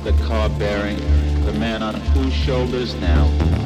the car bearing the man on whose shoulders now